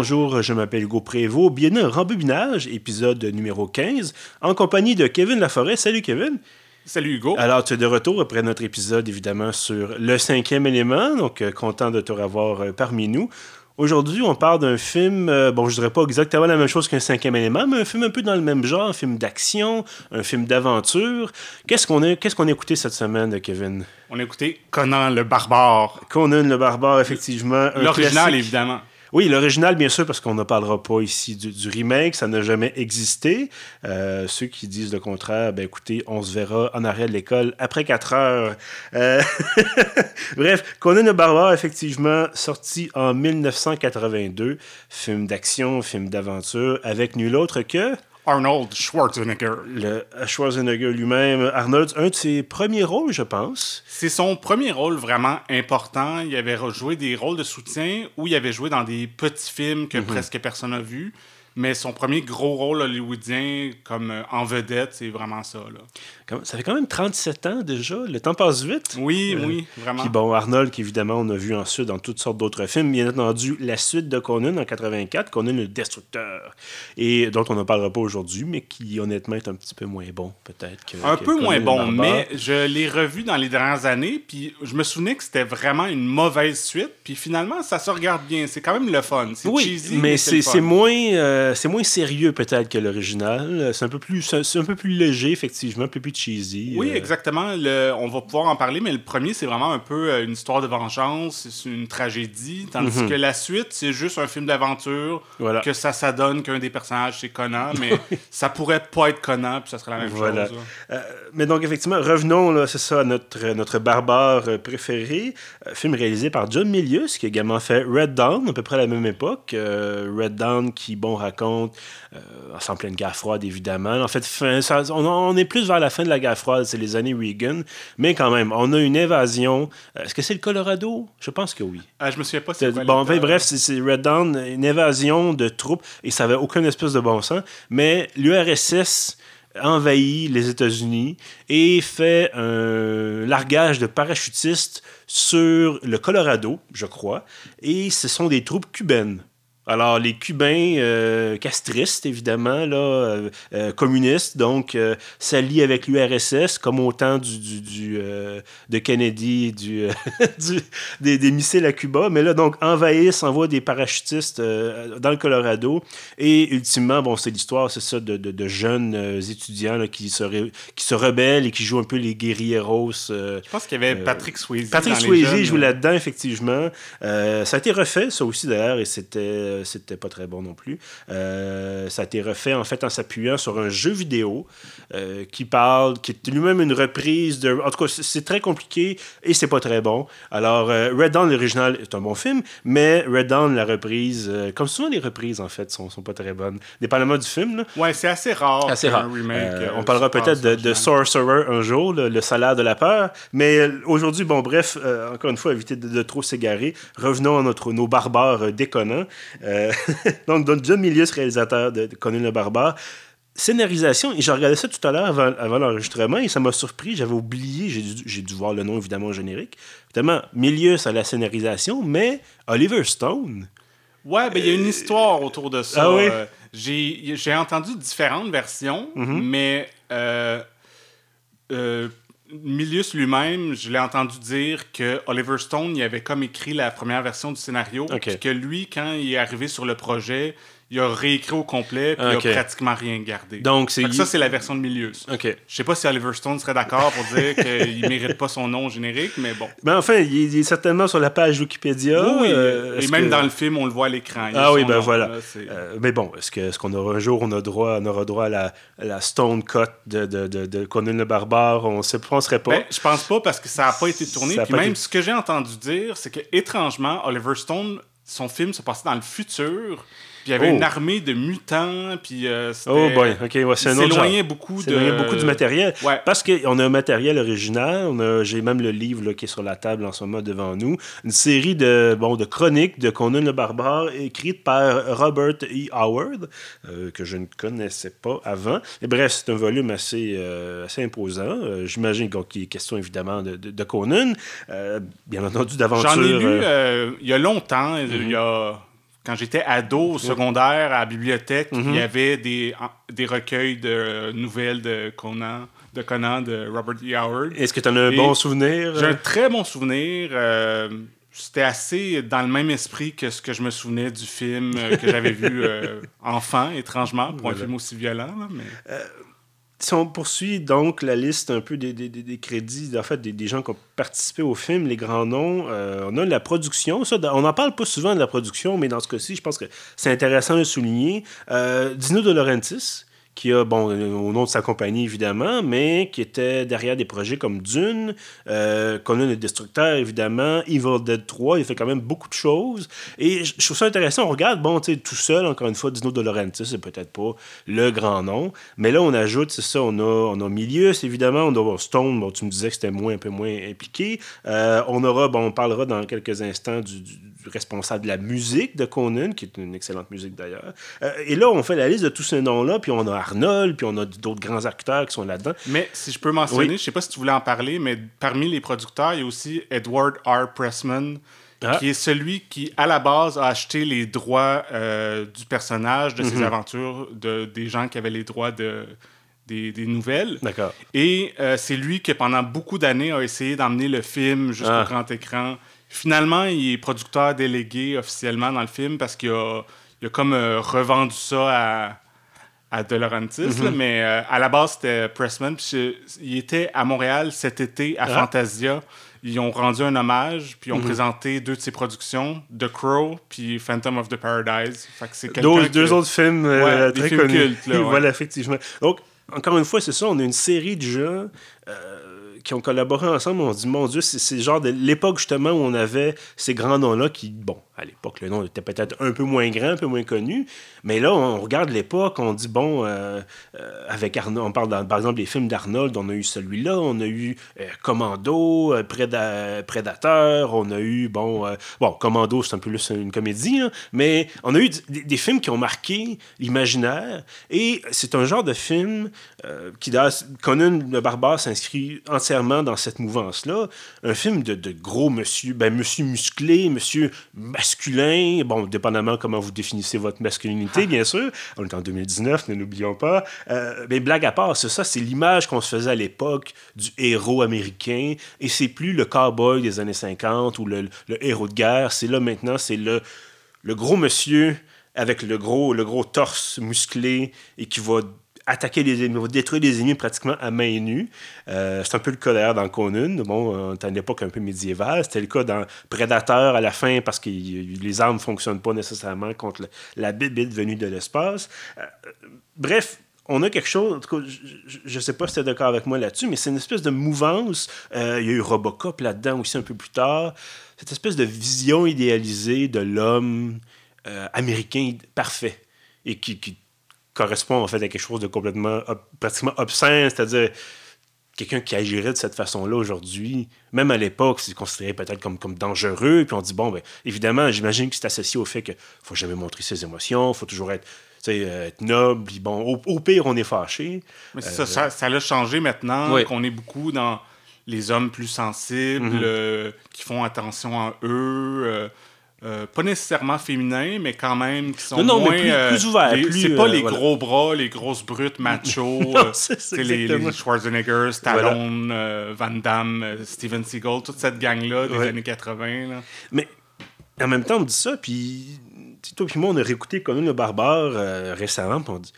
bonjour, je m'appelle Hugo Prévost. Bienvenue à Rembobinage, épisode numéro 15, en compagnie de Kevin Laforêt. Salut Kevin. Salut Hugo. Alors, tu es de retour après notre épisode, évidemment, sur le cinquième élément. Donc, euh, content de te revoir euh, parmi nous. Aujourd'hui, on parle d'un film, euh, bon, je dirais pas exactement la même chose qu'un cinquième élément, mais un film un peu dans le même genre, un film d'action, un film d'aventure. Qu'est-ce qu'on a, qu'est-ce qu'on a écouté cette semaine, Kevin? On a écouté Conan le barbare. Conan le barbare, effectivement. L'original, évidemment. Oui, l'original, bien sûr, parce qu'on ne parlera pas ici du, remake, ça n'a jamais existé. Euh, ceux qui disent le contraire, ben écoutez, on se verra en arrêt de l'école après 4 heures. Euh, Bref, Conan le Barbare, effectivement, sorti en 1982, film d'action, film d'aventure, avec nul autre que Arnold Schwarzenegger. le Schwarzenegger lui-même. Arnold, un de ses premiers rôles, je pense. C'est son premier rôle vraiment important. Il avait joué des rôles de soutien ou il avait joué dans des petits films Mhm. que presque personne n'a vu. Mais son premier gros rôle hollywoodien comme euh, en vedette, c'est vraiment ça. Là. Ça fait quand même 37 ans déjà. Le temps passe vite. Oui, Euh, oui, vraiment. Puis bon, Arnold, qu'évidemment, on a vu ensuite dans toutes sortes d'autres films. Bien entendu, la suite de Conan en 84, Conan le Destructeur, et dont on ne parlera pas aujourd'hui, mais qui honnêtement est un petit peu moins bon, peut-être. que- Un que peu Conan moins bon, mais je l'ai revu dans les dernières années, puis je me souvenais que c'était vraiment une mauvaise suite, puis finalement, ça se regarde bien. C'est quand même le fun. C'est Oui, cheesy, mais fun. c'est moins, euh, c'est moins sérieux peut-être que l'original. C'est un peu plus, c'est un peu plus léger effectivement, un peu plus cheesy. Oui, euh. exactement. Le- on va pouvoir en parler, mais le premier, c'est vraiment un peu euh, une histoire de vengeance, c'est une tragédie, tandis que la suite, c'est juste un film d'aventure, Mhm. Voilà. que ça s'adonne qu'un des personnages, c'est Conan, mais ça pourrait pas être Conan, puis ça serait la même Voilà. chose. Euh, mais donc, effectivement, revenons, là, c'est ça, à notre, notre barbare euh, préféré. Euh, film réalisé par John Milius, qui a également fait Red Dawn, à peu près à la même époque. Euh, Red Dawn, qui, bon, raconte, euh, en pleine guerre froide, évidemment. En fait, fin- ça- on, on est plus vers la fin de la guerre froide, c'est les années Reagan. Mais quand même, on a une invasion. Euh, Est-ce que c'est le Colorado? Je pense que oui. Euh, je me souviens pas c'est quoi Bon, l'état. enfin, bref, c'est- c'est Red Dawn, une évasion de troupes, et ça n'avait aucun espèce de bon sens. Mais l'URSS envahit les États-Unis et fait un largage de parachutistes sur le Colorado, je crois, et ce sont des troupes cubaines. Alors, les Cubains euh, castristes, évidemment, là, euh, euh, communistes, donc, s'allient avec l'URSS, comme au temps du, du, du, de Kennedy et du, du- des, des missiles à Cuba. Mais là, donc, envahissent, envoient des parachutistes dans le Colorado. Et ultimement, bon, c'est l'histoire, c'est ça, de, de, de jeunes étudiants là, qui, se ré- qui se rebellent et qui jouent un peu les guerrieros. Je pense qu'il y avait Patrick Swayze. Patrick Swayze joue là-dedans, effectivement. Ça a été refait, ça aussi, d'ailleurs, et c'était c'était pas très bon non plus. Euh, ça a été refait, en fait, en s'appuyant sur un jeu vidéo euh, qui parle, qui est lui-même une reprise de... En tout cas, c'est- très compliqué et c'est pas très bon. Alors, euh, Red Dawn, l'original, est un bon film, mais Red Dawn, la reprise, euh, comme souvent les reprises, en fait, sont, sont pas très bonnes. Dépendamment du film, là. Ouais, c'est assez rare. Assez rare. remake, Euh, euh, on parlera peut-être de. Sorcerer un jour, le, le salaire de la peur. Mais euh, aujourd'hui, bon, bref, euh, encore une fois, éviter de, de trop s'égarer. Revenons à notre, nos barbares euh, déconnants. Euh, donc, donc, John Milius, réalisateur de, de Conan le barbare. Scénarisation, et j'ai regardé ça tout à l'heure avant, avant l'enregistrement et ça m'a surpris, j'avais oublié, j'ai dû, voir le nom évidemment au générique. Évidemment, Milius à la scénarisation, mais Oliver Stone. Ouais, ben il y a une histoire autour de ça. Ah oui? Euh, j'ai entendu différentes versions, Mhm. mais euh, euh, Milius lui-même, je l'ai entendu dire que Oliver Stone, il avait comme écrit la première version du scénario, Ok. puis que lui, quand il est arrivé sur le projet, il a réécrit au complet, puis il a pratiquement rien gardé. Donc, c'est. Ça, c'est la version de Milius. OK. Je sais pas si Oliver Stone serait d'accord pour dire qu'il mérite pas son nom générique, mais bon. Ben enfin, il est, il est certainement sur la page Wikipédia. oui, euh, et même que- dans le film, on le voit à l'écran. Ah oui, ben nom, voilà. là, Euh, mais bon, est-ce qu'on aura un jour, on, a droit, on aura droit à la, à la Stone Cut de, de, de, de Conan le Barbare? On ne penserait pas. Ben, je pense pas parce que ça n'a pas été tourné. Ça Puis même été- ce que j'ai entendu dire, c'est que étrangement, Oliver Stone, son film se passait dans le futur. Puis il y avait Oh. une armée de mutants. Puis euh, oh boy, ok, ouais, c'est un autre genre. beaucoup de. beaucoup du matériel. Ouais. Parce qu'on a un matériel original. On a, j'ai même le livre là, qui est sur la table en ce moment devant nous. Une série de, bon, de chroniques de Conan le Barbare écrites par Robert E. Howard, euh, que je ne connaissais pas avant. Et bref, c'est un volume assez, euh, assez imposant. Euh, j'imagine qu'il est question évidemment de, de, de Conan. Bien entendu, d'aventure. J'en ai lu il y a longtemps, il Mhm. y a quand j'étais ado au secondaire à la bibliothèque, il y avait des, des recueils de nouvelles de Conan, de Conan de Robert E. Howard. Est-ce que tu en as un Et bon souvenir? J'ai un très bon souvenir. euh, C'était assez dans le même esprit que ce que je me souvenais du film euh, que j'avais vu euh, enfant, étrangement, pour Voilà. un film aussi violent. là, mais... Si on poursuit donc la liste un peu des, des- des- crédits, en fait, des, des gens qui ont participé au film, les grands noms, euh, on a la production. Ça, on n'en parle pas souvent de la production, mais dans ce cas-ci, je pense que c'est intéressant de souligner. Euh, Dino De Laurentiis, qui a, bon, euh, au nom de sa compagnie évidemment, mais qui était derrière des projets comme Dune, euh, Conan le Destructeur évidemment, Evil Dead 3, il fait quand même beaucoup de choses. Et je trouve ça intéressant, on regarde, bon, tu sais, tout seul, encore une fois, Dino De Laurentiis, c'est peut-être pas le grand nom, mais là on ajoute, c'est ça, on a, on a Milius évidemment, on a Stone, bon, tu me disais que c'était moins, un peu moins impliqué. Euh, on aura, bon, on parlera dans quelques instants du responsable de la musique de Conan, qui est une excellente musique d'ailleurs. Euh, et là, on fait la liste de tous ces noms-là, puis on a Arnold, puis on a d'autres grands acteurs qui sont là-dedans. Mais si je peux mentionner, Oui. je sais pas si tu voulais en parler, mais parmi les producteurs, il y a aussi Edward R. Pressman, Ah. qui est celui qui, à la base, a acheté les droits euh, du personnage, de ses Mhm. aventures, de, des gens qui avaient les droits de, des, des nouvelles. D'accord. Et euh, c'est lui qui, pendant beaucoup d'années, a essayé d'emmener le film jusqu'au Ah. grand écran. Finalement, il est producteur délégué officiellement dans le film parce qu'il a, il a comme euh, revendu ça à, à De Laurentiis. Mhm. là, mais euh, à la base, c'était Pressman. Puis il était à Montréal cet été à Ah. Fantasia. Ils ont rendu un hommage, puis ils ont Mhm. présenté deux de ses productions, The Crow puis Phantom of the Paradise. Fait que c'est Deux, que- deux autres films euh, Ouais, très films connus. cultes, là, ouais. voilà, effectivement. Donc, encore une fois, c'est ça, on a une série de gens euh, qui ont collaboré ensemble. On se dit, mon Dieu, c'est genre de l'époque justement où on avait ces grands noms-là qui, bon, à l'époque, le nom était peut-être un peu moins grand, un peu moins connu, mais là, on regarde l'époque, on dit, bon, euh, euh, avec Arnold, on parle par exemple des films d'Arnold, on a eu celui-là, on a eu euh, Commando, Préda- Prédateur, on a eu, bon, bon, Commando, c'est un peu plus une comédie, hein, mais on a eu des, films qui ont marqué l'imaginaire, et c'est un genre de film qui, Conan le Barbare s'inscrit entièrement dans cette mouvance-là, un film de, gros monsieur, ben, monsieur musclé, monsieur bon, dépendamment comment vous définissez votre masculinité, bien sûr, on est en 2019, ne l'oublions pas, Euh, mais blague à part, c'est ça, c'est l'image qu'on se faisait à l'époque du héros américain, et c'est plus le cowboy des années 50 ou le, le héros de guerre, c'est là maintenant, c'est le, le gros monsieur avec le gros, le gros torse musclé et qui va attaquer les ennemis, va détruire les ennemis pratiquement à main nue. Euh, c'est un peu le cas d'ailleurs dans Conan. Bon, on est à une époque un peu médiévale. C'était le cas dans Predator à la fin parce que les armes ne fonctionnent pas nécessairement contre la bibite venue de l'espace. Euh, bref, on a quelque chose, en tout cas, je ne sais pas si tu es d'accord avec moi là-dessus, mais c'est une espèce de mouvance. Euh, Il y a eu Robocop là-dedans aussi un peu plus tard. Cette espèce de vision idéalisée de l'homme euh, américain parfait et qui correspond en fait à quelque chose de complètement ob- pratiquement obscène, c'est-à-dire quelqu'un qui agirait de cette façon-là aujourd'hui, même à l'époque, c'est considéré peut-être comme, comme dangereux. Puis on dit, bon, ben, évidemment, j'imagine que c'est associé au fait qu'il faut jamais montrer ses émotions, il faut toujours être, euh, être noble. Puis bon, au, au pire, on est fâché. Mais c'est ça, ça, ça l'a changé maintenant, qu'on est beaucoup dans les hommes plus sensibles, Mhm. euh, qui font attention à eux. Euh, pas nécessairement féminins, mais quand même qui sont Non, non, mais moins... plus- euh, plus ouverts, plus, C'est pas euh, les voilà. gros bras, les grosses brutes euh, c'est les, les Schwarzenegger, Stallone, Van Damme, Steven Seagal, toute cette gang-là des Ouais. années 80. là. Mais en même temps, on dit ça, puis toi puis moi, on a réécouté Conan le Barbare récemment, puis on dit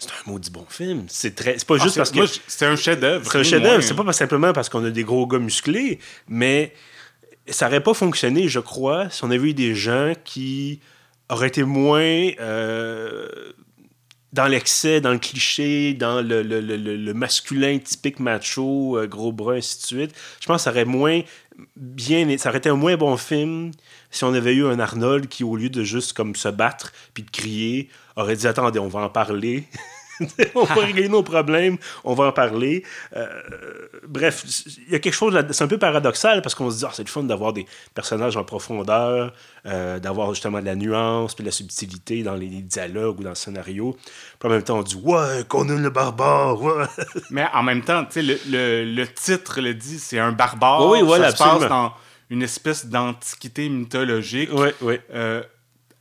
c'est un maudit bon film. C'est très, pas Ah, juste parce que c'est un chef-d'œuvre. c'est un chef-d'œuvre. moins. C'est pas simplement parce qu'on a des gros gars musclés, mais ça aurait pas fonctionné, je crois, si on avait eu des gens qui auraient été moins euh, dans l'excès, dans le cliché, dans le, le- le- le- masculin typique macho, euh, gros bras, ainsi de suite. Je pense que ça aurait moins bien, ça aurait été un moins bon film si on avait eu un Arnold qui, au lieu de juste comme se battre puis de crier, aurait dit attendez, on va en parler. on va régler nos problèmes, on va en parler. Euh, bref, il y a quelque chose c'est un peu paradoxal parce qu'on se dit ah, c'est le fun d'avoir des personnages en profondeur, euh, d'avoir justement de la nuance puis de la subtilité dans les dialogues ou dans le scénario. Puis en même temps, on dit ouais, Conan le barbare, ouais. Mais en même temps, tu sais, le, le, le titre le dit, c'est un barbare. Oui, oui, ça se passe absolument. dans une espèce d'antiquité mythologique. ouais, ouais. Euh,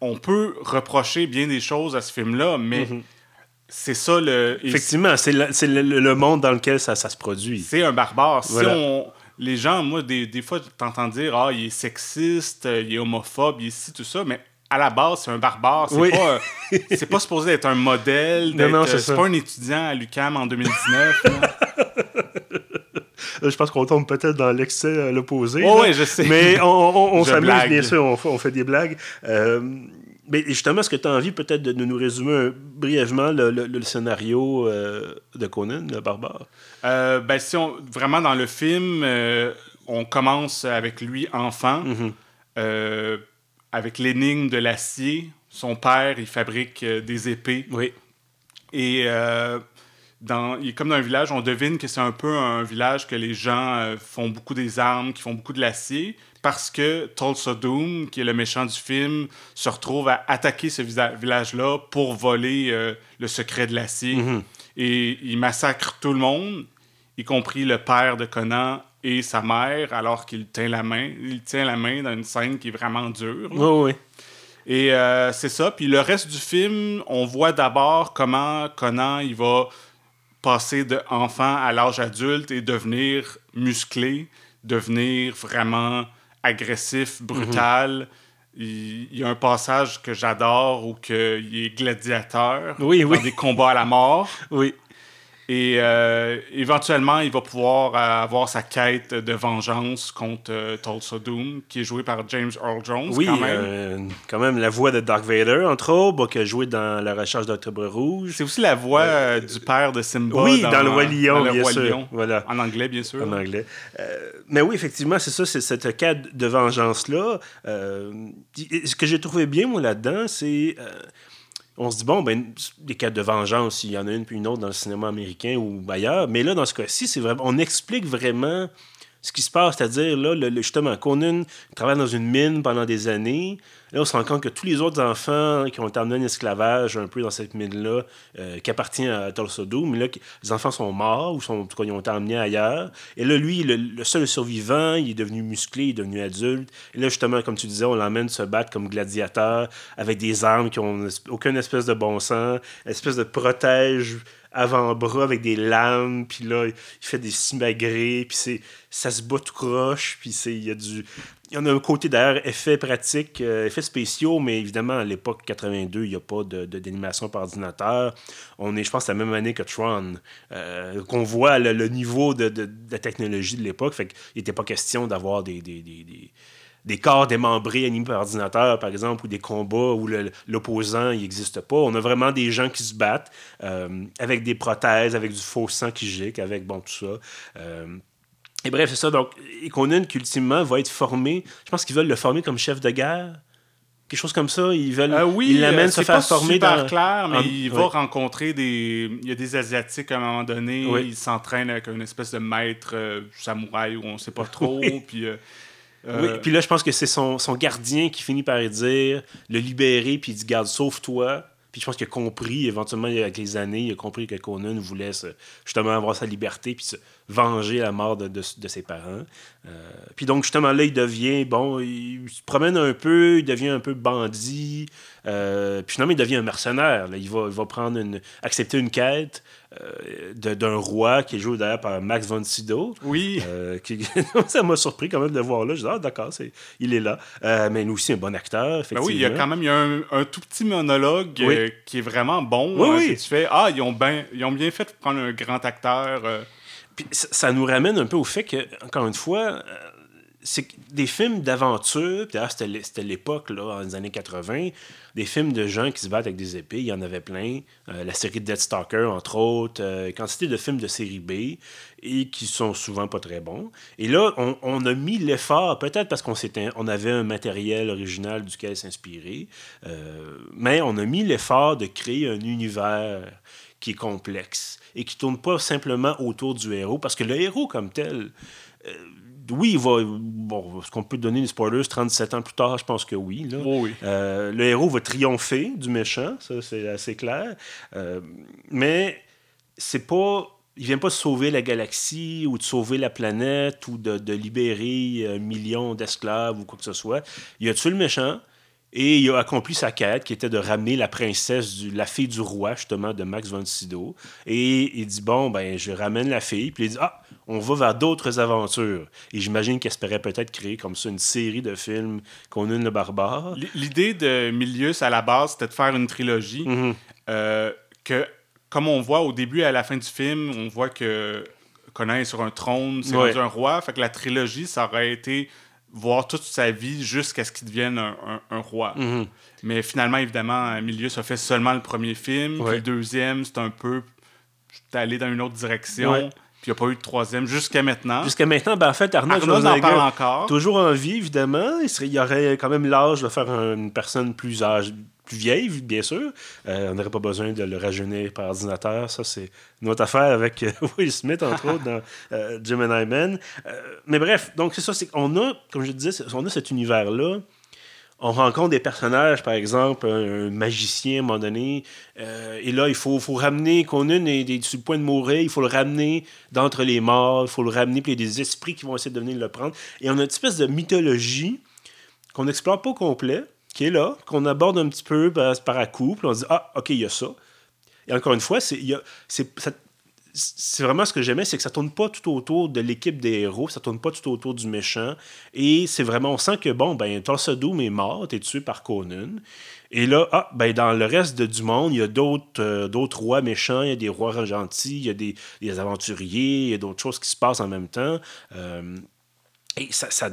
on peut reprocher bien des choses à ce film-là, mais Mhm. C'est ça le. Effectivement, c'est le, c'est le- le monde dans lequel ça, ça se produit. C'est un barbare. Si on. Les gens, moi, des, des fois, t'entends dire Ah, il est sexiste, euh, il est homophobe, il est ci, tout ça, mais à la base, c'est un barbare. C'est Oui. pas, euh, c'est pas supposé être un modèle. Non, non, euh, c'est ça. pas un étudiant à l'UCAM en 2019. là. Euh, Je pense qu'on tombe peut-être dans l'excès à l'opposé. Oh, ouais, je sais. Mais on, on- s'amuse, bien sûr, on, fait- on fait des blagues. Euh, mais justement, est-ce que tu as envie peut-être de, nous résumer un- brièvement le, le- le scénario euh, de Conan, le barbare? Euh, ben, si on, vraiment dans le film, euh, on commence avec lui enfant, Mhm. euh, avec l'énigme de l'acier. Son père, il fabrique des épées. Oui. Et dans, il est comme dans un village, on devine que c'est un peu un village que les gens font beaucoup des armes, qui font beaucoup de l'acier, parce que Tulsa Doom, qui est le méchant du film, se retrouve à attaquer ce village-là pour voler euh, le secret de l'acier. Mhm. Et il massacre tout le monde, y compris le père de Conan et sa mère, alors qu'il tient la main. Il tient la main dans une scène qui est vraiment dure. oui. Et euh, c'est ça. Puis le reste du film, on voit d'abord comment Conan il va passer de enfant à l'âge adulte et devenir musclé, devenir vraiment agressif, brutal. Il, il y a un passage que j'adore où que il est gladiateur Oui, dans oui. des combats à la mort. Oui. Et euh, éventuellement, il va pouvoir euh, avoir sa quête de vengeance contre euh, Tulsa Doom, qui est joué par James Earl Jones. Oui, quand même. euh, quand même la voix de Dark Vader, entre autres, qui a joué dans La Recherche d'Octobre Rouge. C'est aussi la voix du père de Simba. Oui, dans, Le Roi Lion, bien Roi sûr. Lion. Voilà. En anglais, bien sûr. en anglais. Mais oui, effectivement, c'est ça, c'est cette quête de vengeance-là. Ce que j'ai trouvé bien, moi, là-dedans, c'est. On se dit, bon, ben, des quêtes de vengeance, il y en a une puis une autre dans le cinéma américain ou ailleurs. Mais là, dans ce cas-ci, c'est. On explique vraiment ce qui se passe, c'est-à-dire, là, le- justement, Conan travaille dans une mine pendant des années. Là, on se rend compte que tous les autres enfants qui ont été emmenés en esclavage un peu dans cette mine-là, euh, qui appartient à Tulsa mais là, les enfants sont morts ou sont, en tout cas, ils ont été emmenés ailleurs. Et là, lui, le, le seul survivant, il est devenu musclé, il est devenu adulte. Et là, justement, comme tu disais, on l'emmène se battre comme gladiateur avec des armes qui ont aucune espèce de bon sens, espèce de protège avant-bras avec des lames, puis là, il fait des simagrées, puis c'est, ça se bat tout croche, puis c'est, il y a du... Il y en a un côté d'ailleurs effets pratiques, euh, effets spéciaux, mais évidemment, à l'époque 82, il n'y a pas de, d'animation par ordinateur. On est, je pense, la même année que Tron, euh, qu'on voit le, niveau de, la technologie de l'époque. Fait qu'il n'était pas question d'avoir des- des corps démembrés animés par ordinateur, par exemple, ou des combats où l'opposant n'existe pas. On a vraiment des gens qui se battent euh, avec des prothèses, avec du faux sang qui gicle, avec bon, tout ça. Euh, et bref, c'est ça. Donc, et Conan, qui ultimement va être formé, je pense qu'ils veulent le former comme chef de guerre. Quelque chose comme ça. Ils veulent. Euh, oui, ils l'amènent euh, se c'est faire pas former super dans. clair, mais en- il oui. va rencontrer des... Il y a des Asiatiques à un moment donné. Oui. Il s'entraîne avec une espèce de maître euh, samouraï où on sait pas trop. Puis, euh, Euh, puis là, je pense que c'est son, gardien qui finit par dire, le libérer, puis il dit Garde, sauve-toi. Puis je pense qu'il a compris, éventuellement, avec les années, il a compris que Conan voulait se- justement avoir sa liberté, puis se venger la mort de, ses parents. Euh, puis donc, justement, là, il devient, bon, il se promène un peu, il devient un peu bandit, euh, puis finalement, il devient un mercenaire. Il, va, accepter une quête d'un roi qui est joué d'ailleurs par Max von Sydow. oui, Euh, qui- ça m'a surpris quand même de voir là. Je dis, ah, d'accord, c'est- il est là. Euh, mais lui aussi, un bon acteur, Ben effectivement. oui, il y a quand même il y a un, un tout petit monologue Oui. euh, qui est vraiment bon. Oui, hein, oui. que tu fais Ah, ils ont, ben, ils ont bien fait de prendre un grand acteur. euh, Puis ça, ça nous ramène un peu au fait que, encore une fois, euh, c'est des films d'aventure, c'était l'é- c'était l'époque, là, dans les années 80, des films de gens qui se battent avec des épées, il y en avait plein. Euh, la série Dead Stalker, entre autres, euh, quantité de films de série B, et qui sont souvent pas très bons. Et là, on, a mis l'effort, peut-être parce qu'on on avait un matériel original duquel s'inspirer, euh, mais on a mis l'effort de créer un univers qui est complexe et qui tourne pas simplement autour du héros, parce que le héros comme tel, euh, oui, il va. Bon, est-ce qu'on peut donner des spoilers 37 ans plus tard? Je pense que oui. Là. Oh oui. Euh, le héros va triompher du méchant, ça c'est assez clair. Euh, mais c'est pas. Il vient pas de sauver la galaxie ou de sauver la planète ou de, de libérer un million d'esclaves ou quoi que ce soit. Il a tué le méchant. Et il a accompli sa quête, qui était de ramener la princesse, du, la fille du roi, justement, de Max von Sydow. Et il dit, bon, ben, je ramène la fille. Puis il dit, ah, on va vers d'autres aventures. Et j'imagine qu'il espérait peut-être créer comme ça une série de films Conan le barbare. L'idée de Milius, à la base, c'était de faire une trilogie. Mhm. euh, que, comme on voit au début et à la fin du film, on voit que Conan est sur un trône, c'est Ouais. un roi. Fait que la trilogie, ça aurait été voir toute sa vie jusqu'à ce qu'il devienne un, un- un roi. Mhm. Mais finalement, évidemment, Milius a fait seulement le premier film. Ouais. Puis le deuxième, c'est un peu j'étais allé dans une autre direction. Ouais. Puis il n'y a pas eu de troisième jusqu'à maintenant. Jusqu'à maintenant, ben, en fait, Arnold, Arnold en parle encore. toujours en vie, évidemment. Il, serait, il aurait quand même l'âge de faire un- une personne plus âgée, plus vieille, bien sûr. Euh, on n'aurait pas besoin de le rajeunir par ordinateur. Ça, c'est une autre affaire avec euh, Will Smith, entre autres, dans euh, Gemini Man. Euh, mais bref, donc c'est ça. C'est qu'on a, comme je disais, on a cet univers-là. On rencontre des personnages, par exemple, un, un magicien à un moment donné, et là, il faut, faut ramener Conan est, est sur le point de mourir, il faut le ramener d'entre les morts, il faut le ramener, puis il y a des esprits qui vont essayer de venir le prendre. Et on a une espèce de mythologie qu'on n'explore pas au complet, qui là, qu'on aborde un petit peu par, par à on se dit Ah, OK, il y a ça. Et encore une fois, c'est vraiment ce que j'aimais, c'est que ça tourne pas tout autour de l'équipe des héros, ça tourne pas tout autour du méchant. Et c'est vraiment, on sent que, bon, ben, Tulsa Doom est mort, t'es tué par Conan. Et là, ah, ben, dans le reste du monde, il y a d'autres euh, d'autres rois méchants, il y a des rois gentils, il y a des, des aventuriers, il y a d'autres choses qui se passent en même temps. Euh, et ça,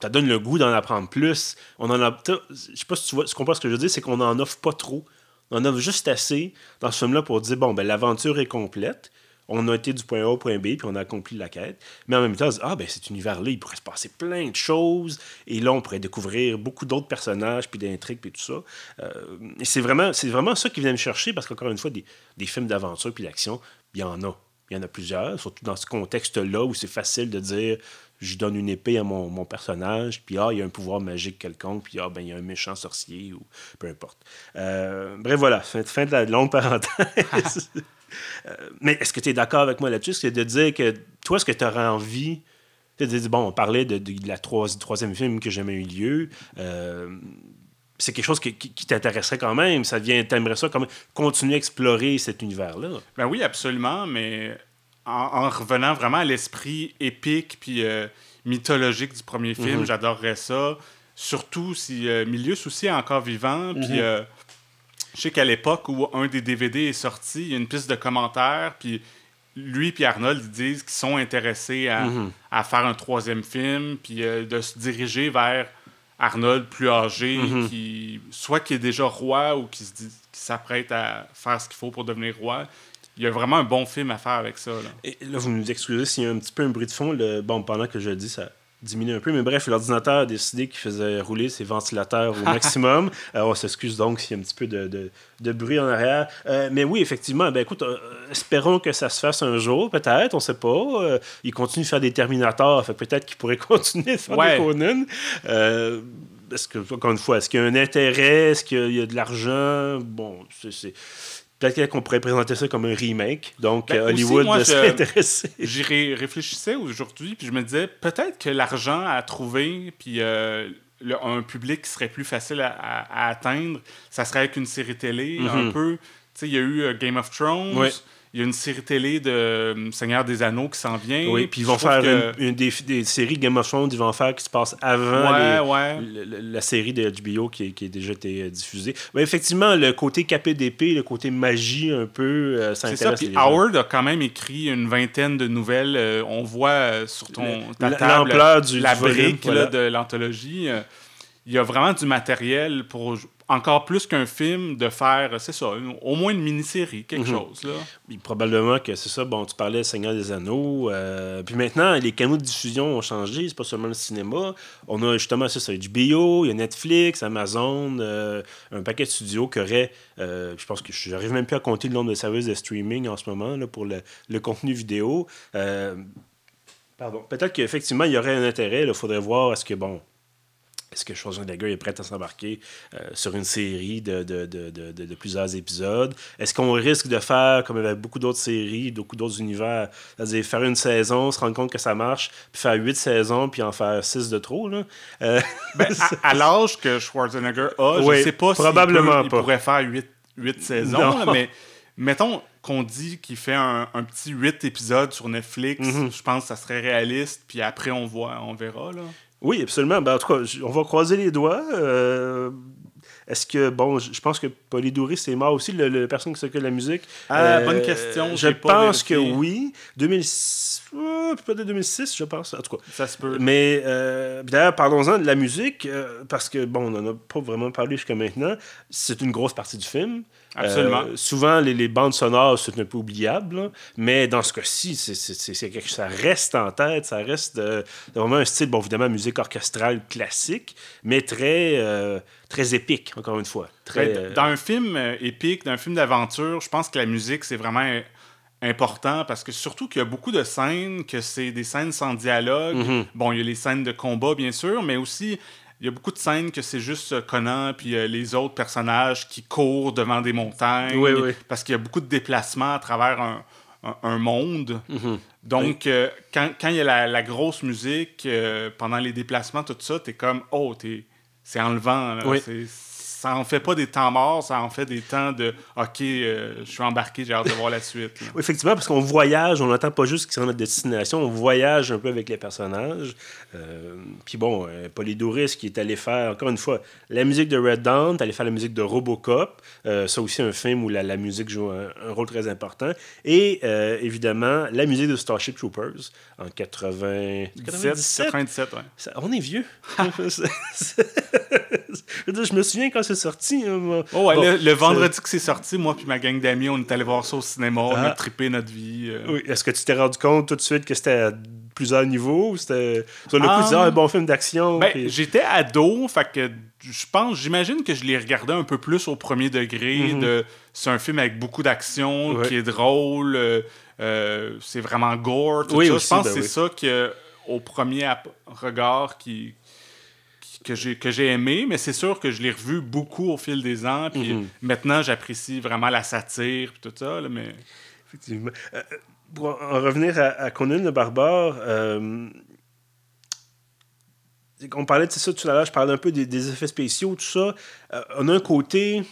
ça donne le goût d'en apprendre plus. On en a, je sais pas si tu, vois, tu comprends ce que je veux dire, c'est qu'on n'en offre pas trop. On en offre juste assez dans ce film-là pour dire, bon, ben, l'aventure est complète. On a été du point A au point B, puis on a accompli la quête. Mais en même temps, on se dit, ah, ben, cet univers-là, il pourrait se passer plein de choses. Et là, on pourrait découvrir beaucoup d'autres personnages, puis d'intrigues, puis tout ça. Euh, et c'est vraiment, c'est vraiment ça qui vient me chercher, parce qu'encore une fois, des, des films d'aventure puis d'action, il y en a. Il y en a plusieurs, surtout dans ce contexte-là où c'est facile de dire je donne une épée à mon, mon personnage, puis ah, il y a un pouvoir magique quelconque, puis ah, ben, il y a un méchant sorcier, ou peu importe. Euh, bref, voilà, fin, fin de la longue parenthèse. Euh, mais est-ce que tu es d'accord avec moi là-dessus? C'est de dire que toi, est-ce que tu aurais envie. de dire, bon, on parlait de, de la troisi- troisième film que jamais eu lieu. Euh, c'est quelque chose qui, qui- qui t'intéresserait quand même. Ça vient, t'aimerais ça quand même continuer à explorer cet univers-là. Ben oui, absolument, mais en, en revenant vraiment à l'esprit épique puis euh, mythologique du premier film, Mhm. j'adorerais ça. Surtout si euh, Milius aussi est encore vivant. Puis Mhm. euh, je sais qu'à l'époque où un des DVD est sorti, il y a une piste de commentaires, puis lui et Arnold ils disent qu'ils sont intéressés à, Mhm. à faire un troisième film, puis euh, de se diriger vers Arnold plus âgé, Mhm. qui soit qui est déjà roi ou qui se dit- qui s'apprête à faire ce qu'il faut pour devenir roi. Il y a vraiment un bon film à faire avec ça. Là. Et là, vous nous excusez s'il y a un petit peu un bruit de fond. Le... Bon, pendant que je le dis, ça diminue un peu. Mais bref, l'ordinateur a décidé qu'il faisait rouler ses ventilateurs au maximum. Euh, on s'excuse donc s'il y a un petit peu de, de- de bruit en arrière. Euh, mais oui, effectivement, ben écoute, euh, espérons que ça se fasse un jour, peut-être, on sait pas. Il continue de faire des Terminators, fait peut-être qu'il pourrait continuer de faire Ouais. des Conan. Est-ce que, encore une fois, est-ce qu'il y a un intérêt? Est-ce qu'il y a de l'argent? Bon, c'est... Peut-être qu'on pourrait présenter ça comme un remake. Donc, Ben, euh, aussi, Hollywood je- serait intéressé. J'y ré- réfléchissais aujourd'hui, puis je me disais peut-être que l'argent à trouver, puis euh, le- un public qui serait plus facile à, à- à atteindre, ça serait avec une série télé, un Mhm. peu. Tu sais, il y a eu euh, Game of Thrones. Ouais. Il y a une série télé de euh, Seigneur des Anneaux qui s'en vient. Oui, puis ils vont faire que- une, une des, des séries Game of Thrones, ils vont faire qui se passe avant Ouais, les- ouais. le- le- la série de HBO qui, a déjà été euh, diffusée. Mais effectivement, le côté KPDP, le côté magie un peu, euh, ça ça. intéresse Puis les gens. Howard a quand même écrit une vingtaine de nouvelles. Euh, on voit sur ton l'ampleur du- la du volume, brique là, voilà. de l'anthologie. Il y a vraiment du matériel pour encore plus qu'un film de faire, c'est ça, une- au moins une mini-série, quelque Mhm. chose. Là. Probablement que c'est ça. Bon, tu parlais Seigneur des Anneaux. euh, puis maintenant, les canaux de diffusion ont changé. C'est pas seulement le cinéma. On a justement ça, c'est HBO, il y a Netflix, Amazon, euh, un paquet de studios qui auraient. euh, je pense que je n'arrive même plus à compter le nombre de services de streaming en ce moment là, pour le, le contenu vidéo. Pardon. Peut-être qu'effectivement, il y aurait un intérêt. Il faudrait voir est-ce que, bon. Est-ce que Schwarzenegger est prêt à s'embarquer euh, sur une série de, de, de, de, plusieurs épisodes? Est-ce qu'on risque de faire, comme avec beaucoup d'autres séries, beaucoup d'autres univers, c'est-à-dire faire une saison, se rendre compte que ça marche, puis faire huit saisons, puis en faire six de trop? Là? Euh, Ben, à, à l'âge que Schwarzenegger a, Oui, je sais pas probablement peut- il pas. pourrait faire 8, saisons, Non. là, mais mettons qu'on dit qu'il fait un, un petit 8 épisodes sur Netflix, Mhm. je pense que ça serait réaliste, puis après on voit, on verra. Là. Oui, absolument. Ben, en tout cas, on va croiser les doigts. Euh, Est-ce que, bon, je pense que Polydori, c'est mort aussi, le, le personne qui s'occupe de la musique. Ah, bonne question, Je pense que oui. 2006, euh, peut-être 2006, je pense. En tout cas, Ça se peut. Mais euh, d'ailleurs, parlons-en de la musique, euh, parce que, bon, on n'en a pas vraiment parlé jusqu'à maintenant. C'est une grosse partie du film. Absolument. Euh, souvent, les, les bandes sonores, c'est un peu oubliable, là. mais dans ce cas-ci, c'est- ça reste en tête, ça reste euh, vraiment un style, bon, évidemment, musique orchestrale classique, mais très, euh, très épique, encore une fois. Très, Ben, euh, Dans un film épique, dans un film d'aventure, je pense que la musique, c'est vraiment important parce que surtout qu'il y a beaucoup de scènes, que c'est des scènes sans dialogue. Mhm. Bon, il y a les scènes de combat, bien sûr, mais aussi, il y a beaucoup de scènes que c'est juste euh, Conan puis euh, les autres personnages qui courent devant des montagnes. Oui, oui. Parce qu'il y a beaucoup de déplacements à travers un, un- un monde. mhm. Donc, euh, quand, quand il y a la, la grosse musique, euh, pendant les déplacements, tout ça, t'es comme, oh, t'es, c'est enlevant. là. Ça en fait pas des temps morts, ça en fait des temps de, OK, euh, je suis embarqué, j'ai hâte de voir la suite. Oui, Effectivement, parce qu'on voyage, on n'entend pas juste qu'ils sont à notre destination, on voyage un peu avec les personnages. Euh, Puis bon, euh, Polydorus qui est allé faire, encore une fois, la musique de Red Dawn, est allé faire la musique de Robocop, euh, ça aussi un film où la, la musique joue un, un rôle très important. Et évidemment, la musique de Starship Troopers en 80... 17, 97. 97, ouais. Ça- on est vieux. je, veux dire, je me souviens quand c'est sorti. hein. Oh, ouais, Bon, le, le vendredi que c'est sorti, moi puis ma gang d'amis, on est allé voir ça au cinéma, on a Ah. trippé notre vie. euh. Oui. Est-ce que tu t'es rendu compte tout de suite que c'était à plusieurs niveaux? ou C'était sur le coup, un bon film d'action. Ben, j'étais ado, fait que je pense, j'imagine que je l'ai regardé un peu plus au premier degré. Mhm. de, c'est un film avec beaucoup d'action, Ouais. qui est drôle, euh, euh, c'est vraiment gore, tout Oui, ça. aussi, je pense ben que c'est ça que, au premier regard qui- que j'ai que j'ai aimé, mais c'est sûr que je l'ai revu beaucoup au fil des ans. Puis Mhm. maintenant, j'apprécie vraiment la satire, puis tout ça. là, mais Effectivement. Euh, euh, pour en en revenir à, à Conan le barbare, euh, on parlait de ça tout à l'heure, je parlais un peu des, des effets spéciaux, tout ça. Euh, on a un côté.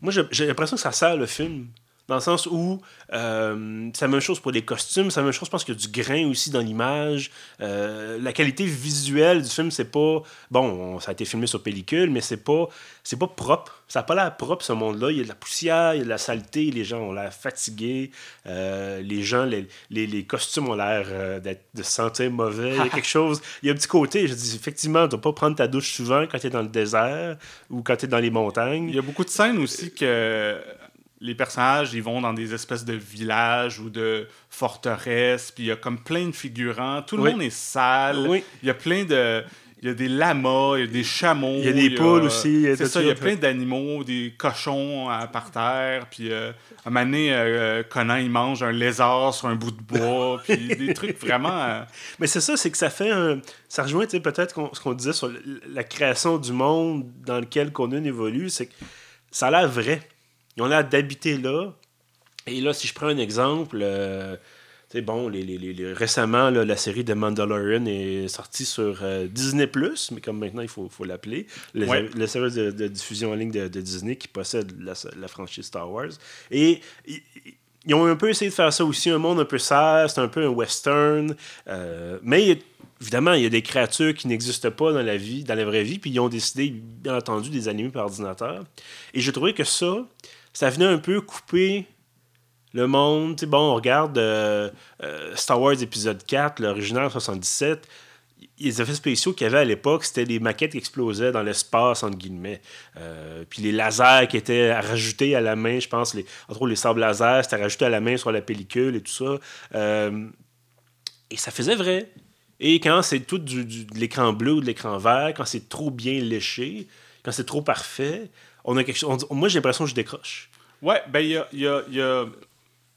Moi, j'ai j'ai l'impression que ça sert le film. Dans le sens où euh, c'est la même chose pour les costumes, c'est la même chose, je pense qu'il y a du grain aussi dans l'image. Euh, la qualité visuelle du film, c'est pas. Bon, on- ça a été filmé sur pellicule, mais c'est pas, c'est pas propre. Ça n'a pas l'air propre, ce monde-là. Il y a de la poussière, il y a de la saleté, les gens ont l'air fatigués. Euh, les gens, les, les, les costumes ont l'air euh, de se sentir mauvais. Il y a quelque chose. Il y a un petit côté, je dis, effectivement, tu dois pas prendre ta douche souvent quand tu es dans le désert ou quand tu es dans les montagnes. il y a beaucoup de scènes aussi que les personnages, ils vont dans des espèces de villages ou de forteresses, puis il y a comme plein de figurants. Tout le Oui. monde est sale. Oui. Il y a plein de... Il y a des lamas, il y a des chameaux. Il y a des poules aussi, C'est ça, il y a plein d'animaux, des cochons euh, par terre. Puis euh, à un moment donné, euh, Conan, il mange un lézard sur un bout de bois. puis des trucs vraiment... euh, Mais c'est ça, c'est que ça fait un. Ça rejoint peut-être ce qu'on disait sur la création du monde dans lequel Conan évolue, c'est que ça a l'air vrai. Ils ont l'air d'habiter là. Et là, si je prends un exemple, euh, bon, les, les- les- les- récemment, là, la série de Mandalorian est sortie sur euh, Disney, mais comme maintenant il faut, faut l'appeler, le, Ouais. le service de, de diffusion en ligne de, de Disney qui possède la, la franchise Star Wars. Et ils- ils ont un peu essayé de faire ça aussi, un monde un peu sale, c'est un peu un western. euh, mais évidemment, il y a des créatures qui n'existent pas dans la vie, dans la vraie vie, puis ils ont décidé, bien entendu, des animés par ordinateur. Et j'ai trouvé que ça, ça venait un peu couper le monde. Tu sais, bon, on regarde euh, euh, Star Wars épisode 4, l'original 77. Les effets spéciaux qu'il y avait à l'époque, c'était des maquettes qui explosaient dans l'espace, entre guillemets. Euh, puis les lasers qui étaient rajoutés à la main, je pense, les, entre autres les sables laser, c'était rajouté à la main sur la pellicule et tout ça. Et ça faisait vrai. Et quand c'est tout du, du- de l'écran bleu ou de l'écran vert, quand c'est trop bien léché, quand c'est trop parfait, on a quelque chose. on- moi, j'ai l'impression que je décroche. Ouais, ben il y a, il y a- y a-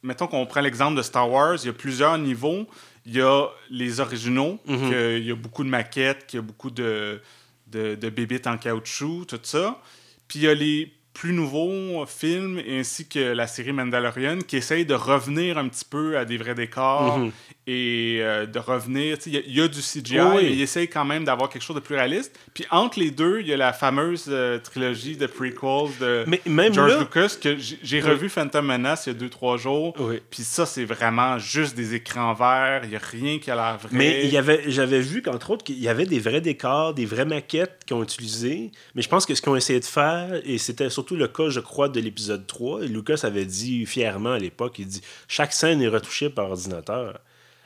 Mettons qu'on prend l'exemple de Star Wars, il y a plusieurs niveaux. Il y a les originaux, Mhm. il y a beaucoup de maquettes, qu'il y a beaucoup de de, de bébites en caoutchouc, tout ça. Puis il y a les plus nouveaux films ainsi que la série Mandalorian qui essayent de revenir un petit peu à des vrais décors Mhm. Et euh, de revenir. Il y, a- il y a du CGI, Oui. mais ils essayent quand même d'avoir quelque chose de plus réaliste. Puis entre les deux, il y a la fameuse euh, trilogie de prequels de Mais même George là. Lucas que j'ai Oui. revu Phantom Menace il y a 2-3 jours. Oui. Puis ça, c'est vraiment juste des écrans verts. Il n'y a rien qui a l'air vrai. Mais il y avait, j'avais vu qu'entre autres, qu'il y avait des vrais décors, des vraies maquettes qu'ils ont utilisées. Mais je pense que ce qu'ils ont essayé de faire, et c'était surtout le cas, je crois, de l'épisode 3, et Lucas avait dit fièrement à l'époque, il dit chaque scène est retouchée par ordinateur.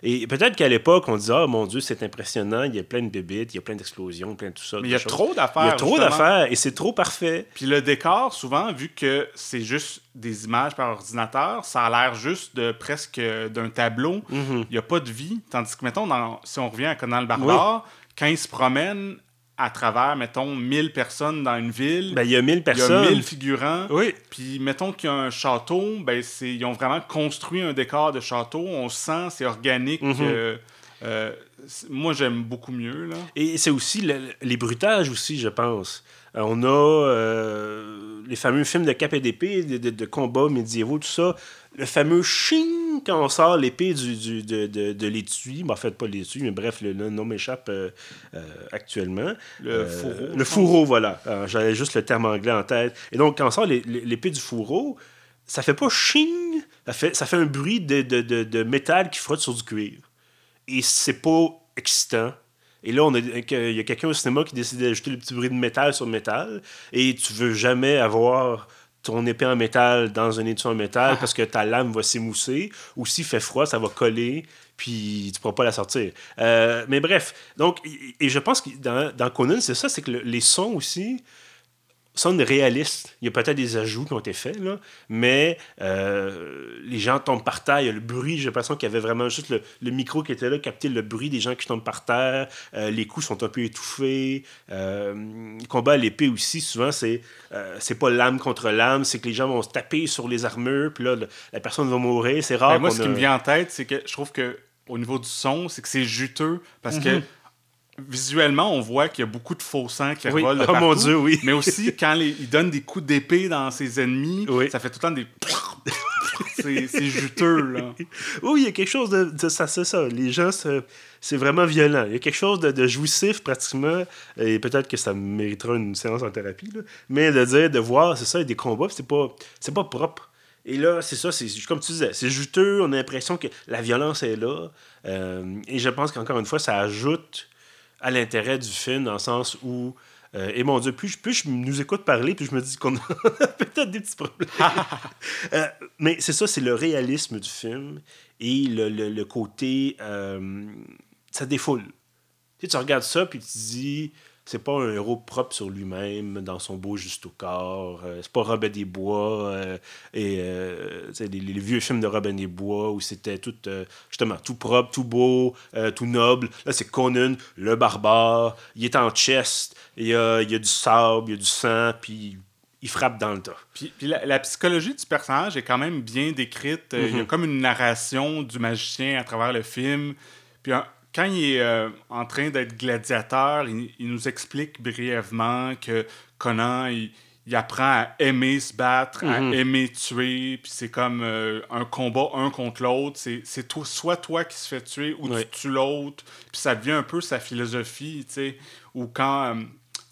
Et peut-être qu'à l'époque, on disait, oh mon Dieu, c'est impressionnant, il y a plein de bébites, il y a plein d'explosions, plein de tout ça. Mais il y a choses. trop d'affaires. Il y a trop d'affaires, et c'est trop parfait. Puis le décor, souvent, vu que c'est juste des images par ordinateur, ça a l'air juste de presque d'un tableau. Mhm. Il n'y a pas de vie. Tandis que, mettons, dans- si on revient à Conan le Barbare, quand il se promène à travers, mettons, 1000 personnes dans une ville, Ben, il y a 1000 il y a personnes. 1000 figurants. Oui. Puis, mettons qu'il y a un château, ben, c'est, ils ont vraiment construit un décor de château. On sent, c'est organique. Mhm. euh, euh, moi, j'aime beaucoup mieux. Là. Et c'est aussi le- les bruitages aussi, je pense. Euh, on a euh, les fameux films de cap et d'épée, de, de- de combats médiévaux, tout ça. Le fameux ching quand on sort l'épée du, du- de, de, de l'étui. Ben, en fait, pas l'étui, mais bref, le, le nom m'échappe euh, actuellement. Le fourreau. Le fourreau, voilà. J'avais juste le terme anglais en tête. Et donc, quand on sort l'épée du fourreau, ça fait pas ching, ça fait, ça fait un bruit de, de métal qui frotte sur du cuir. Et c'est pas excitant. Et là, on a, il y a quelqu'un au cinéma qui décide d'ajouter le petit bruit de métal sur métal. Et tu veux jamais avoir ton épée en métal dans un étui en métal parce que ta lame va s'émousser. Ou s'il fait froid, ça va coller, puis tu pourras pas la sortir. Euh, mais bref, donc, et et je pense que dans, dans Conan, c'est ça, c'est que le- les sons aussi sonnent réalistes. Il y a peut-être des ajouts qui ont été faits, là, mais euh, les gens tombent par terre. Il y a le bruit. J'ai l'impression qu'il y avait vraiment juste le, le micro qui était là, capter le bruit des gens qui tombent par terre. Euh, les coups sont un peu étouffés. Euh, le combat à l'épée aussi, souvent, c'est c'est pas lame contre lame, c'est que les gens vont se taper sur les armures, puis là, le- la personne va mourir. C'est rare. Ben, moi, ce qui me vient en tête, c'est que je trouve que au niveau du son, c'est que c'est juteux parce que visuellement, on voit qu'il y a beaucoup de faux sang qui. Oui. revolent de Oh mon partout. Dieu, oui. Mais aussi, quand les- il donne des coups d'épée dans ses ennemis, Oui. ça fait tout le temps des... c'est juteux, là. Oui, il y a quelque chose de, de- ça, c'est ça. Les gens, c'est vraiment violent. Il y a quelque chose de, de jouissif pratiquement, et peut-être que ça méritera une séance en thérapie, là. mais de dire, de voir, c'est ça, des combats, c'est pas, c'est pas propre. Et là, c'est ça, c'est comme tu disais, c'est juteux, on a l'impression que la violence est là, euh, et je pense qu'encore une fois, ça ajoute à l'intérêt du film dans le sens où, euh, et mon Dieu, plus, je- plus je nous écoute parler, plus je me dis qu'on a peut-être des petits problèmes. Euh, mais c'est ça, c'est le réalisme du film et le, le- le côté. euh, ça défoule. Tu, sais, tu regardes ça, puis tu te dis. C'est pas un héros propre sur lui-même, dans son beau juste au corps. euh, c'est pas Robin des Bois euh, et euh, les, les vieux films de Robin des Bois où c'était tout euh, justement tout propre, tout beau, euh, tout noble. Là, c'est Conan, le barbare. Il est en chest, il y a, il y a du sable, il y a du sang, puis il frappe dans le tas. Puis, puis la, la psychologie du personnage est quand même bien décrite. Il y a Mhm. comme une narration du magicien à travers le film. Puis un- quand il est euh, en train d'être gladiateur, il, il nous explique brièvement que Conan, il, il apprend à aimer se battre, à Mhm. aimer tuer. Puis c'est comme euh, un combat un contre l'autre. C'est, c'est toi, soit toi qui se fait tuer ou tu tues l'autre. Puis ça devient un peu sa philosophie, tu sais. Ou quand... euh,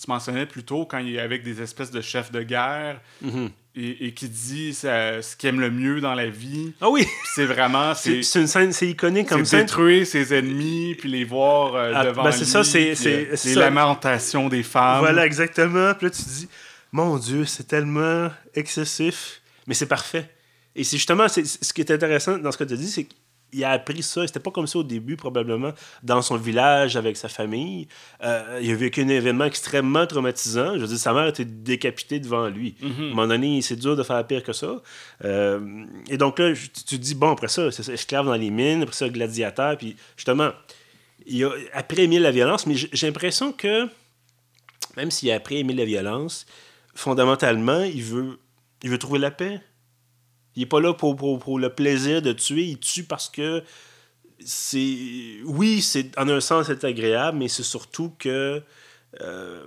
tu mentionnais plus tôt, quand il est avec des espèces de chefs de guerre, Mhm. Et, et qui dit ça- ce qu'il aime le mieux dans la vie. Ah oui! C'est vraiment C'est c'est c'est une scène, c'est iconique comme c'est scène. détruire ses ennemis puis les voir euh, Ah, devant ben, c'est ça, c'est- c'est- euh, c'est les ça. lamentations des femmes. Voilà, exactement. Puis là, tu dis, mon Dieu, c'est tellement excessif, mais c'est parfait. Et c'est justement, c'est- c'est- ce qui est intéressant dans ce que tu as dit, c'est qu'il a appris ça. C'était pas comme ça au début, probablement, dans son village, avec sa famille. Euh, il a vécu un événement extrêmement traumatisant. Je veux dire, sa mère était décapitée devant lui. À un Mhm. moment donné, c'est dur de faire pire que ça. Euh, et donc là, tu te dis, bon, après ça, c'est esclave dans les mines, après ça, gladiateur, puis justement, il a après aimé la violence, mais j'ai j'ai l'impression que, même s'il a après aimé la violence, fondamentalement, il veut, il veut trouver la paix. Il n'est pas là pour, pour, pour le plaisir de tuer, il tue parce que c'est. Oui, c'est en un sens, c'est agréable, mais c'est surtout que euh,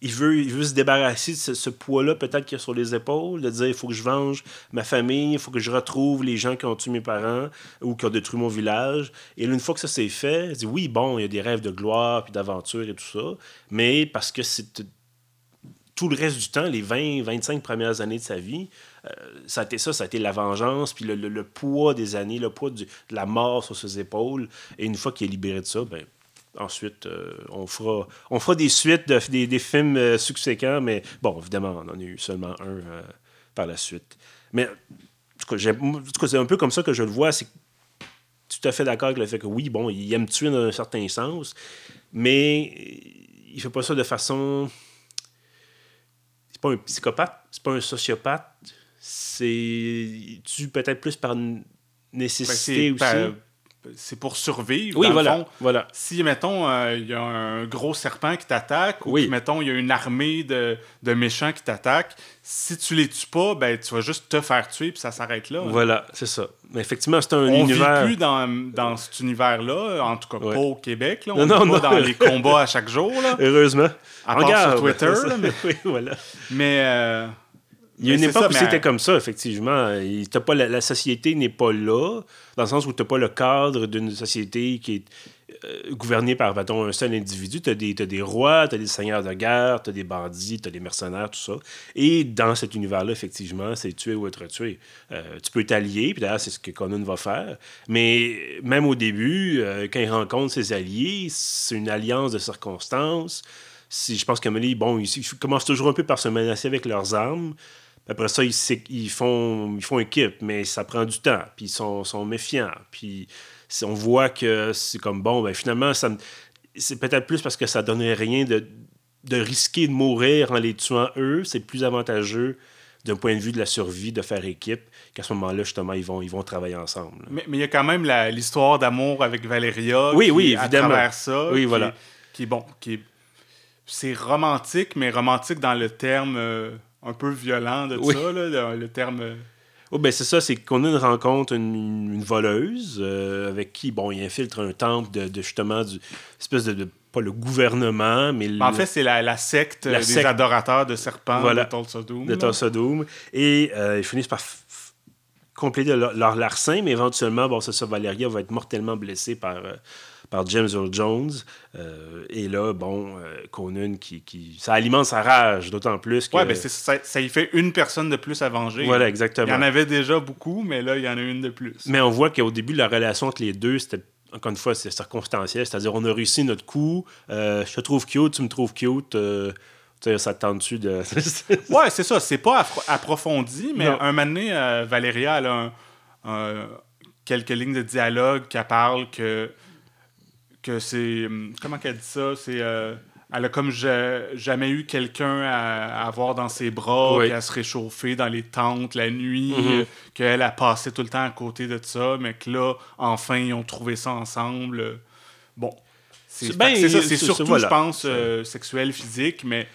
il, veut, il veut se débarrasser de ce, poids-là, peut-être qu'il y a sur les épaules, de dire il faut que je venge ma famille, il faut que je retrouve les gens qui ont tué mes parents ou qui ont détruit mon village. Et une fois que ça s'est fait, il dit oui, bon, il y a des rêves de gloire puis d'aventure et tout ça, mais parce que c'est tout le reste du temps, les 20, 25 premières années de sa vie, ça a été ça, ça a été la vengeance, puis le, le- le poids des années, le poids de la mort sur ses épaules. Et une fois qu'il est libéré de ça, ben, ensuite, euh, on, fera, on fera des suites, de, des, des films euh, subséquents, mais bon, évidemment, on en a eu seulement un euh, par la suite. Mais en tout cas, j'aime- en tout cas, c'est un peu comme ça que je le vois, c'est tout à fait d'accord avec le fait que oui, bon, il aime tuer dans un certain sens, mais il fait pas ça de façon. C'est pas un psychopathe, c'est pas un sociopathe, c'est. Tue peut-être plus par Ben, nécessité aussi. c'est pour survivre. oui, dans le voilà. fond. voilà. Si, mettons, euh, il y a un gros serpent qui t'attaque, ou que, mettons, il y a une armée de, de méchants qui t'attaquent, si tu les tues pas, ben, tu vas juste te faire tuer, puis ça s'arrête là. Voilà, c'est ça. Mais effectivement, c'est un On univers. vit plus dans, dans cet univers-là, en tout cas Ouais. pas au Québec. Là. On Non, non, pas non. dans les combats à chaque jour. Là. Heureusement. À part Regarde, sur Twitter, là, mais- oui, voilà. Mais. euh, Il y a une c'est époque ça, où c'était comme ça, effectivement. T'as pas la, la société n'est pas là, dans le sens où tu n'as pas le cadre d'une société qui est euh, gouvernée par mettons, un seul individu. Tu as, des t'as des rois, tu as des seigneurs de guerre, tu as des bandits, tu as des mercenaires, tout ça. Et dans cet univers-là, effectivement, c'est tuer ou être tué. Euh, tu peux t'allier, puis d'ailleurs, c'est ce que Conan va faire. Mais même au début, euh, quand il rencontre ses alliés, c'est une alliance de circonstances. Si, je pense qu'Amélie, bon, ils, ils commencent toujours un peu par se menacer avec leurs armes. Après ça, ils, font, ils font équipe, mais ça prend du temps. Puis ils sont, sont méfiants. Puis on voit que c'est comme bon, ben finalement, ça c'est peut-être plus parce que ça donnerait rien de, de risquer de mourir en les tuant eux. C'est plus avantageux d'un point de vue de la survie de faire équipe qu'à ce moment-là, justement, ils vont, ils vont travailler ensemble. Mais mais il y a quand même l'histoire d'amour avec Valéria. Oui, qui, oui, à évidemment. travers ça. Oui, qui- voilà. Qui est bon. Qui c'est romantique, mais romantique dans le terme euh, un peu violent de Oui. ça. Là, le, terme. euh, Oh, ben c'est ça, c'est qu'on a une rencontre, une, une voleuse euh, avec qui, bon, il infiltre un temple de, de justement du espèce de, de- pas le gouvernement, mais le, En fait, c'est la, la secte La des secte. adorateurs de serpents Voilà. de Tulsa Doom. de là. Tulsa Doom. Et euh, ils finissent par compléter leur, leur larcin, mais éventuellement, bon, c'est ça, Valeria va être mortellement blessée par, euh, par James Earl Jones. Euh, et là, bon, euh, Conan, qui, qui, ça alimente sa rage, d'autant plus que... Ouais, ben ça, ça y fait une personne de plus à venger. Voilà, Il y exactement. en avait déjà beaucoup, mais là, il y en a une de plus. Mais on voit qu'au début, la relation entre les deux, c'était encore une fois, c'est circonstanciel. C'est-à-dire, on a réussi notre coup. euh, je te trouve cute, tu me trouves cute. euh, ça te tente-tu de. Ouais, c'est ça. C'est pas appro- approfondi, mais Non. un moment donné, euh, Valéria, elle a un- un- quelques lignes de dialogue qui parle que, que c'est. hum, Comment qu'elle dit ça? C'est. euh, elle a comme ja- jamais eu quelqu'un à, à avoir dans ses bras, Oui. puis à se réchauffer dans les tentes la nuit, Mhm. euh, qu'elle a passé tout le temps à côté de ça, mais que là, enfin, ils ont trouvé ça ensemble. euh, Bon. C'est C'est ben, ça, c'est- surtout, voilà. je pense, euh, sexuel, physique, mais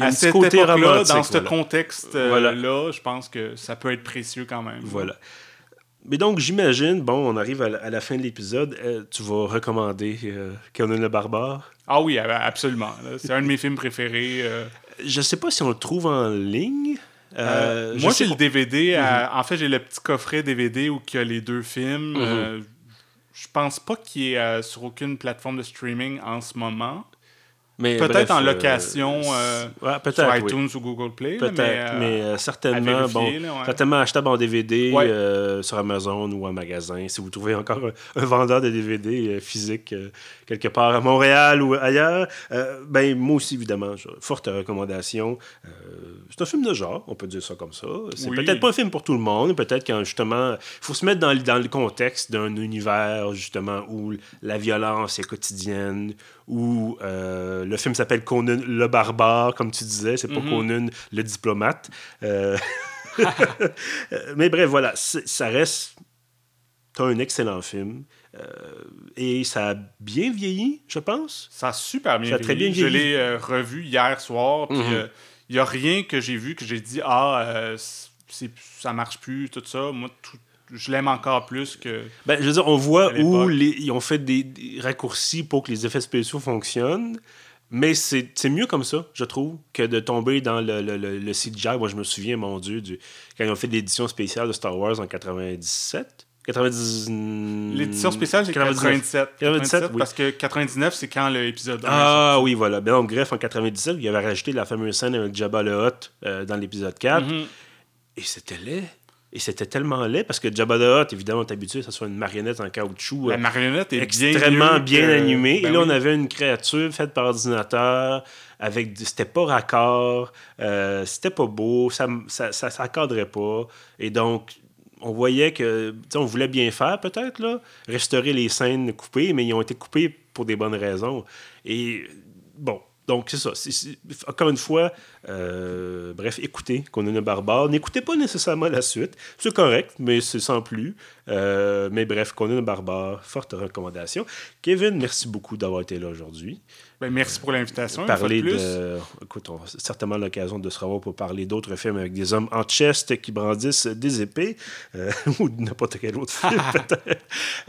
à cette époque-là, dans ce voilà. contexte-là, Voilà. je pense que ça peut être précieux quand même. voilà. Mais donc, j'imagine, bon, on arrive à la, à la fin de l'épisode. euh, tu vas recommander euh, Conan le Barbare? Ah oui, ab- absolument. C'est un de mes films préférés. euh. Je sais pas si on le trouve en ligne. Euh, Euh, moi, j'ai le DVD. à- En fait, j'ai le petit coffret DVD où il y a les deux films. Mhm. Euh, je pense pas qu'il est sur aucune plateforme de streaming en ce moment. Mais peut-être en euh, location, euh, ouais, Sur oui. iTunes ou Google Play. Peut-être, mais, euh, mais, euh, certainement, vérifier, bon, là, ouais. certainement achetable en DVD Ouais. sur Amazon ou en magasin. Si vous trouvez encore un, un vendeur de DVD physique quelque part à Montréal ou ailleurs, ben moi aussi évidemment, forte recommandation. C'est un film de genre, on peut dire ça comme ça. C'est Oui. peut-être pas un film pour tout le monde, peut-être quand justement, il faut se mettre dans, dans le contexte d'un univers justement où la violence est quotidienne, où euh, le film s'appelle Conan le barbare, comme tu disais, c'est pas Mhm. Conan le diplomate. Euh, Mais bref, voilà, ça reste un excellent film. euh, et ça a bien vieilli, je pense. Ça a super bien Ça a très vieilli. bien Je vieilli. l'ai euh, revu hier soir. Mhm. il n'y a rien que j'ai vu que j'ai dit Ah, ça marche plus, tout ça. Moi, tout- je l'aime encore plus que. Ben, je veux dire, on voit où les- ils ont fait des, des raccourcis pour que les effets spéciaux fonctionnent. Mais c'est mieux comme ça, je trouve, que de tomber dans le, le, le, le CGI. Moi, je me souviens, mon Dieu, du, quand ils ont fait l'édition spéciale de Star Wars en 97. 90... L'édition spéciale, c'est 97. 97, oui. Parce que 99, c'est quand l'épisode 1 Ah oui, voilà. Ben, donc, bref, en 97, il avait rajouté la fameuse scène avec Jabba le Hutt euh, dans l'épisode 4. Mhm. Et c'était laid. Et c'était tellement laid parce que Jabba the Hutt, évidemment, est habitué que ce soit une marionnette en caoutchouc. La marionnette est extrêmement bien, animée. Ben et là, oui. on avait une créature faite par ordinateur. avec C'était pas raccord. euh, c'était pas beau. Ça, ça, ça, ça cadrait pas. Et donc, on voyait que. On voulait bien faire, peut-être, là. Restaurer les scènes coupées, mais ils ont été coupés pour des bonnes raisons. Et bon. Donc, c'est ça. Encore une fois, euh, bref, écoutez Conan le Barbare. N'écoutez pas nécessairement la suite. C'est correct, mais c'est sans plus. Euh, mais bref, Conan le Barbare, forte recommandation. Kevin, merci beaucoup d'avoir été là aujourd'hui. Ben, merci pour l'invitation. Parler de. Écoute, on a certainement l'occasion de se revoir pour parler d'autres films avec des hommes en chest qui brandissent des épées euh, ou n'importe quel autre film, peut-être.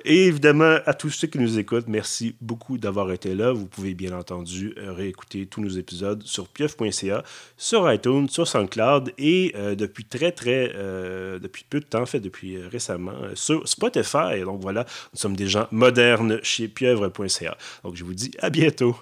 Et évidemment, à tous ceux qui nous écoutent, merci beaucoup d'avoir été là. Vous pouvez bien entendu euh, réécouter tous nos épisodes sur pieuf.ca, sur iTunes, sur SoundCloud et euh, depuis très, très. euh, depuis peu de temps, en fait, depuis récemment, sur Spotify. Donc voilà, nous sommes des gens modernes chez pieuvre.ca. Donc je vous dis à bientôt.